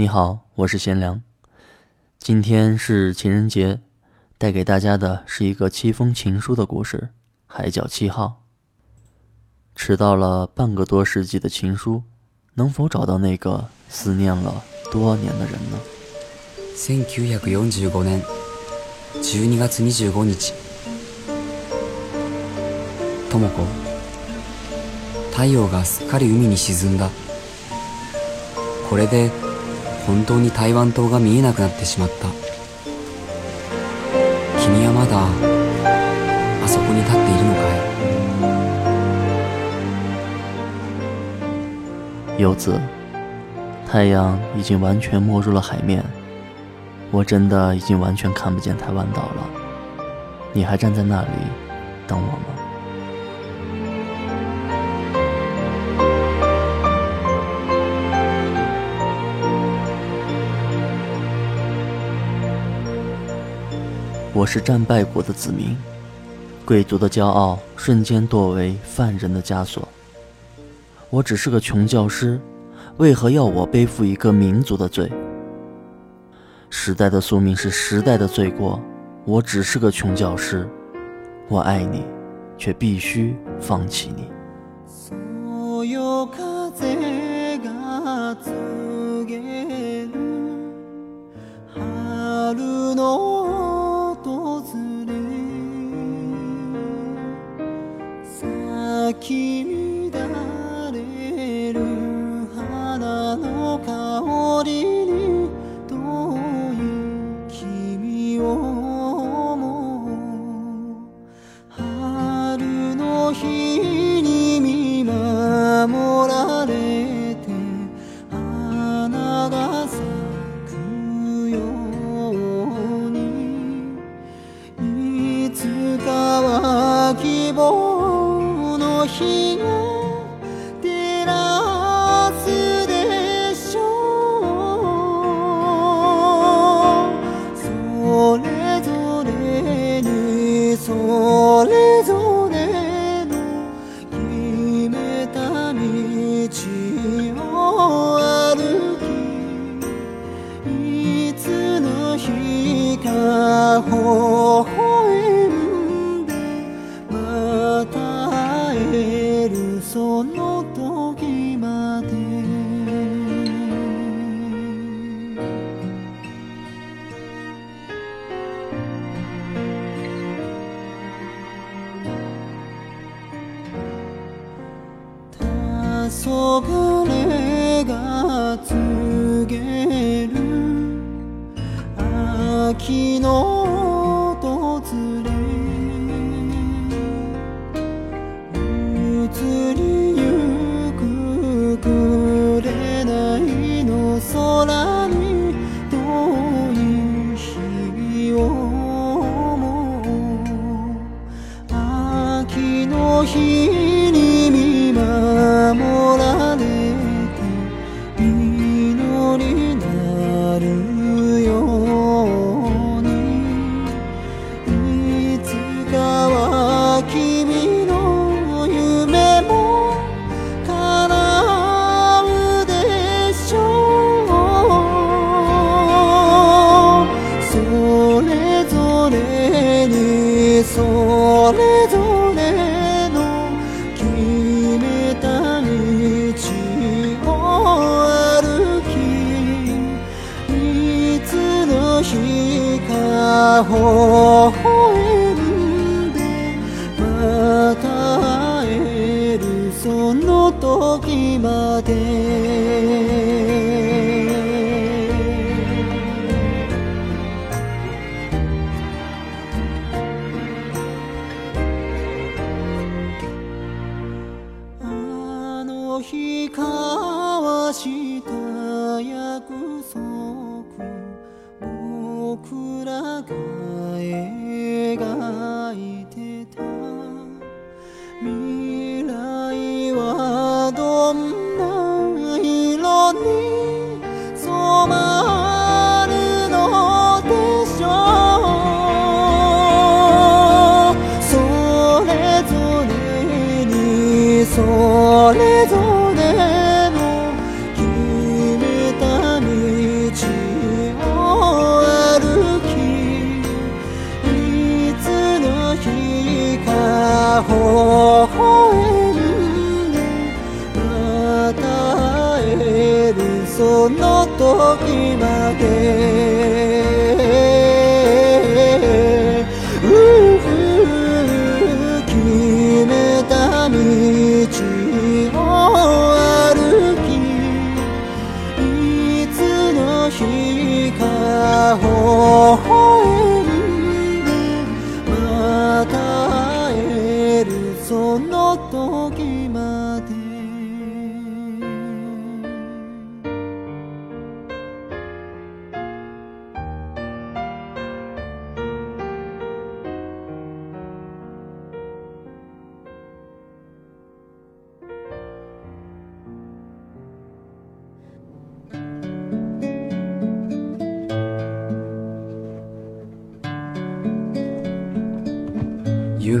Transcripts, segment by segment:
你好，我是贤良。今天是情人节，带给大家的是一个七封情书的故事，海角七号。迟到了半个多世纪的情书，能否找到那个思念了多年的人呢？1945年12月25日 t o o o 太陽がすっかり海に沈んだ。これで。本当に台湾島が見えなくなってしまった。君はまだあそこに立っているのかい？游子，太阳已经完全没入了海面，我真的已经完全看不见台湾岛了。你还站在那里等我吗？我是战败国的子民，贵族的骄傲瞬间堕为犯人的枷锁。我只是个穷教师，为何要我背负一个民族的罪？时代的宿命是时代的罪过。我只是个穷教师，我爱你，却必须放弃你。keep れが告げる秋の日交わした約束僕らが描いた微笑むまた会えるその時まで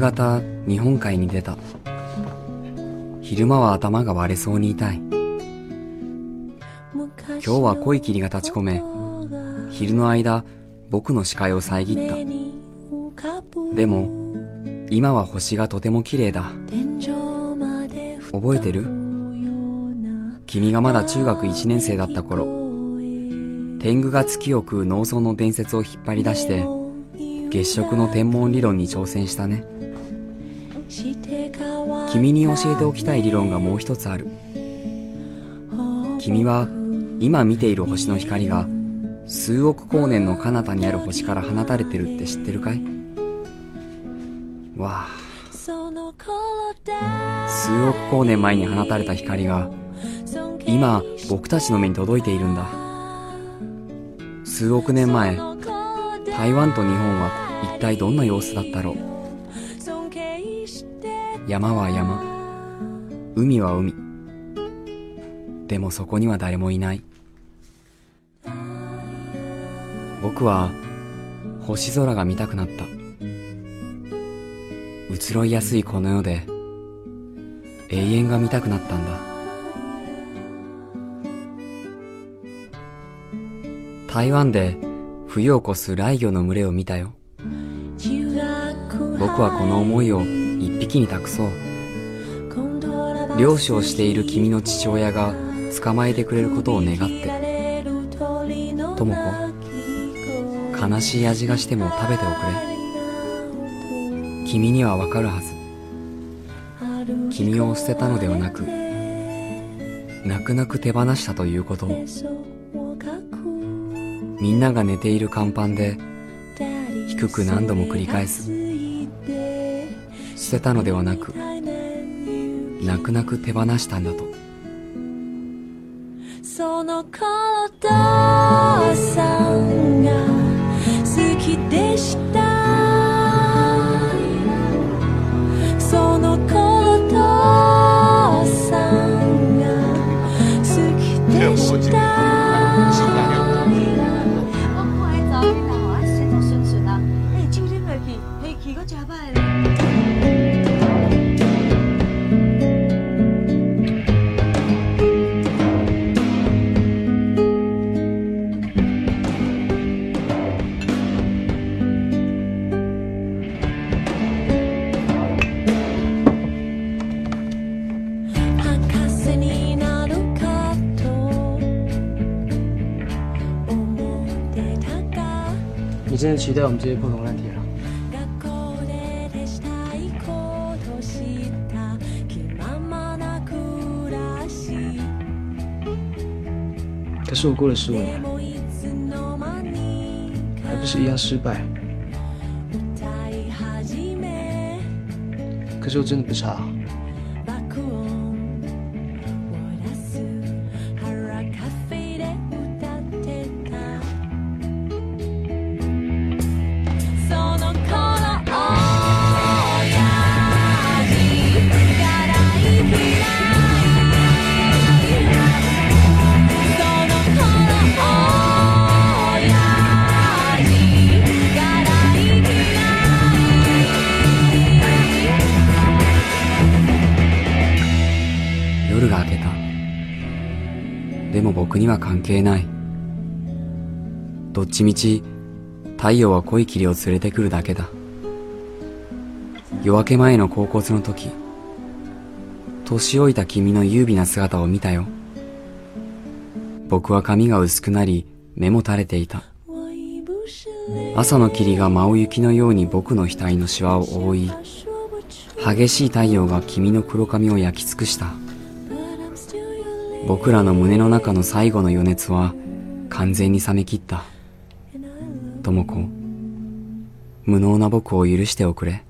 夕方日本海に出た昼間は頭が割れそうに痛い今日は濃い霧が立ち込め昼の間僕の視界を遮ったでも今は星がとても綺麗だ覚えてる君がまだ中学1年生だった頃天狗が月を食う農村の伝説を引っ張り出して月食の天文理論に挑戦したね君に教えておきたい理論がもう一つある君は今見ている星の光が数億光年の彼方にある星から放たれてるって知ってるかいわあ数億光年前に放たれた光が今僕たちの目に届いているんだ数億年前台湾と日本は一体どんな様子だったろう山は山海は海でもそこには誰もいない僕は星空が見たくなった移ろいやすいこの世で永遠が見たくなったんだ台湾で冬を越す雷魚の群れを見たよ僕はこの思いを一匹に託そう漁師をしている君の父親が捕まえてくれることを願ってとも子悲しい味がしても食べておくれ君にはわかるはず君を捨てたのではなく泣く泣く手放したということをみんなが寝ている甲板で低く何度も繰り返す捨てたのではなく泣く泣く手放したんだとその頃お父さんが好きでした真的期待我们这些破铜烂铁了。可是我过了十五年，还不是一样失败。可是我真的不差。には関係ない。どっちみち、太陽は濃い霧を連れてくるだけだ。夜明け前の高骨の時、年老いた君の優美な姿を見たよ。僕は髪が薄くなり、目も垂れていた。朝の霧が真雪のように僕の額のシワを覆い、激しい太陽が君の黒髪を焼き尽くした。僕らの胸の中の最後の余熱は完全に冷め切った。智子、無能な僕を許しておくれ。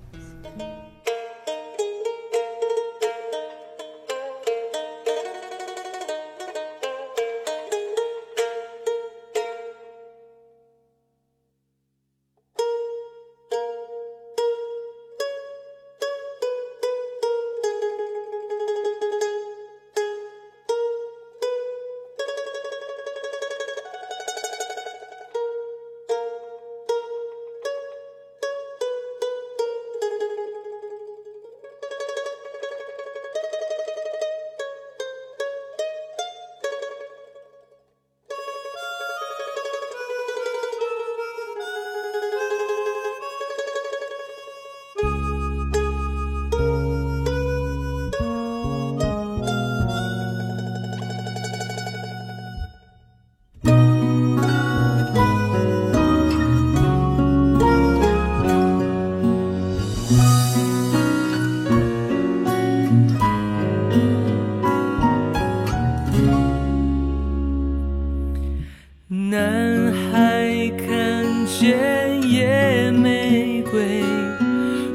还看见野玫瑰，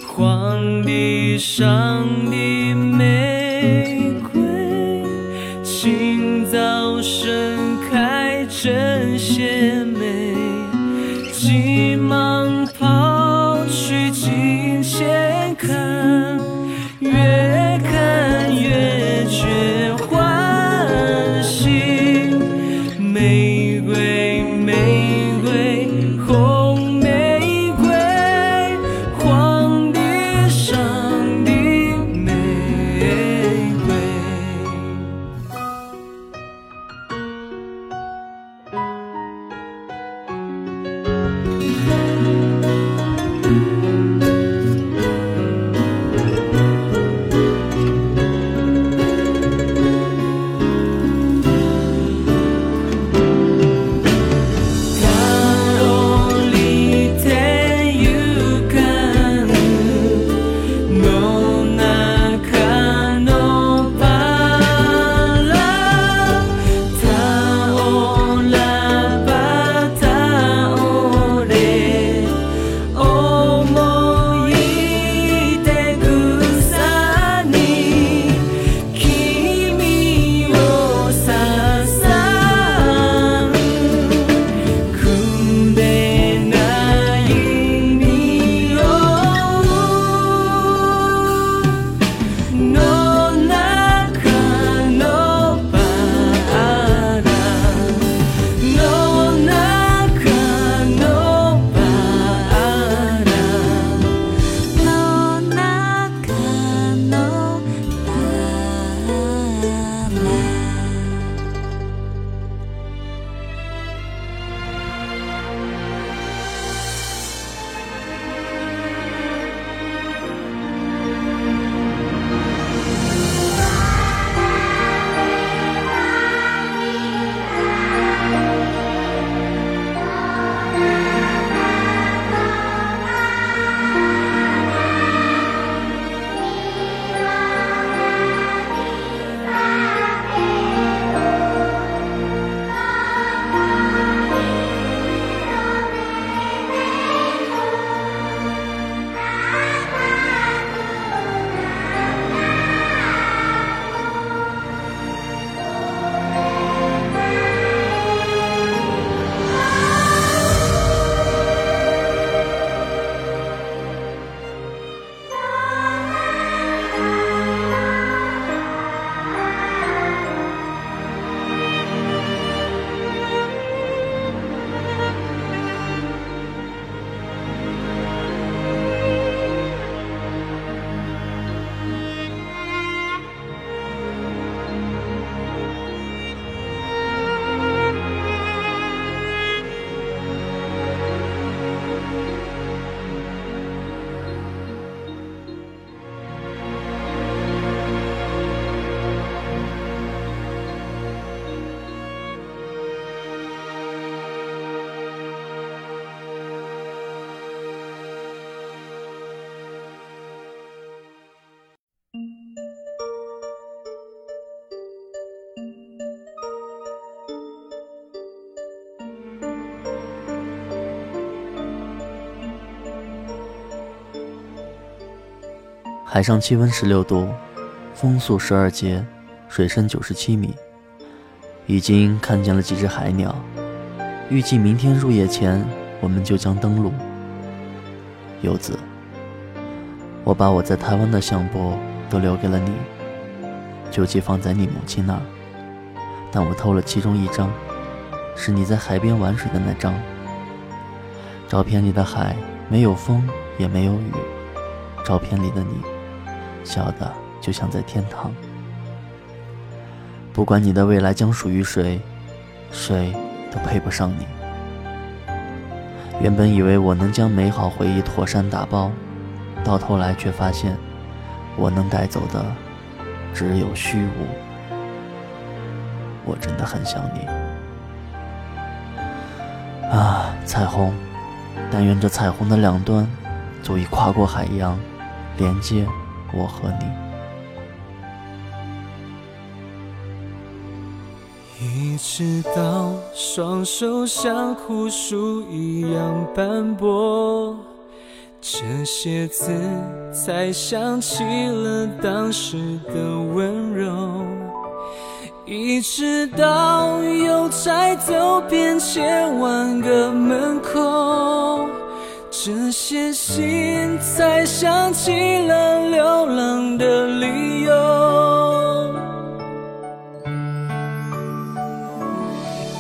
荒地上。海上气温十六度，风速十二节，水深九十七米，已经看见了几只海鸟。预计明天入夜前，我们就将登陆。游子，我把我在台湾的相簿都留给了你，就寄放在你母亲那儿，但我偷了其中一张，是你在海边玩水的那张。照片里的海没有风也没有雨，照片里的你。笑的就像在天堂。不管你的未来将属于谁，谁都配不上你。原本以为我能将美好回忆妥善打包，到头来却发现，我能带走的只有虚无。我真的很想你啊，彩虹！但愿这彩虹的两端足以跨过海洋，连接。我和你，一直到双手像枯树一样斑驳，这些字才想起了当时的温柔。一直到邮差走遍千万个门口。这些心才想起了流浪的理由，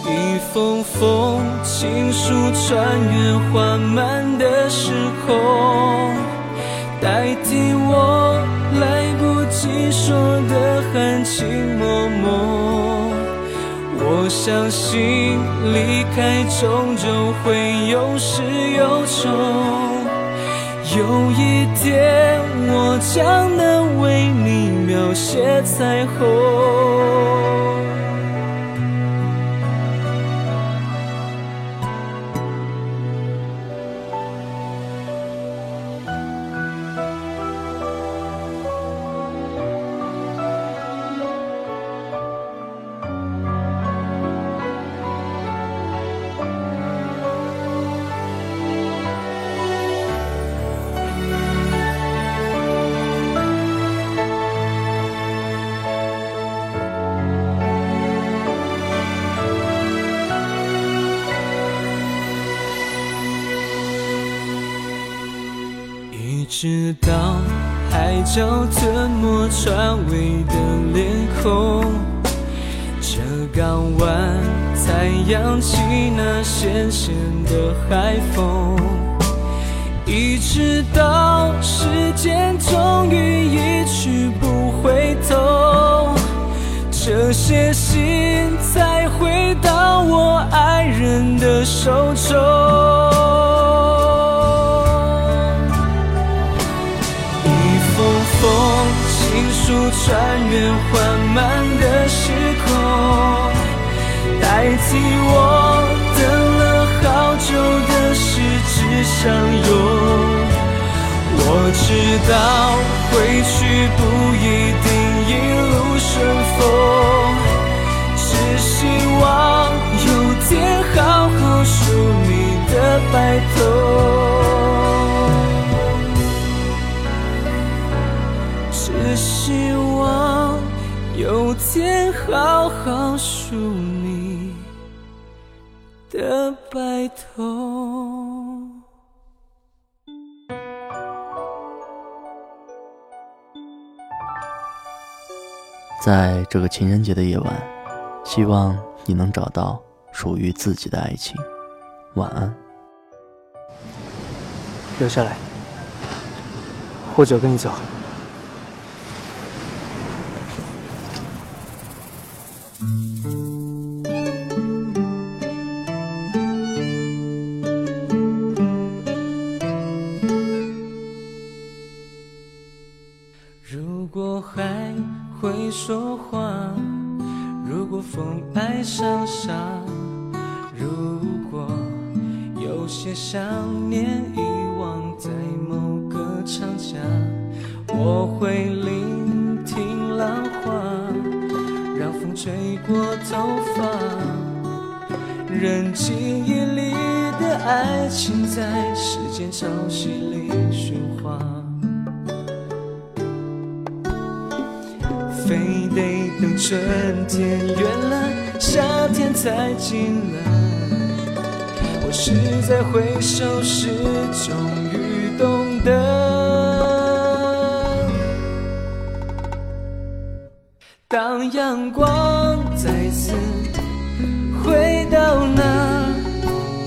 一封封情书穿越缓慢的时空，代替我来不及说的含情脉脉。我相信离开终究会有始有终，有一天我将能为你描写彩虹。的脸孔，这港湾才扬起那咸咸的海风，一直到时间终于一去不回头，这些心才回到我爱人的手中，一封封。穿越缓慢的时空，代替我等了好久的十指相拥。我知道回去不易。在这个情人节的夜晚，希望你能找到属于自己的爱情。晚安。留下来，或者跟你走。想上，如果有些想念遗忘在某个长假，我会聆听浪花，让风吹过头发，任记忆里的爱情在时间潮汐里喧哗。非得等春天远了。夏天才进来，我是在回首时终于懂得。当阳光再次回到那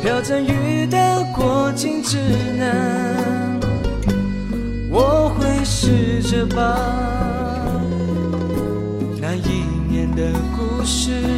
飘着雨的过境之南，我会试着把那一年的故事。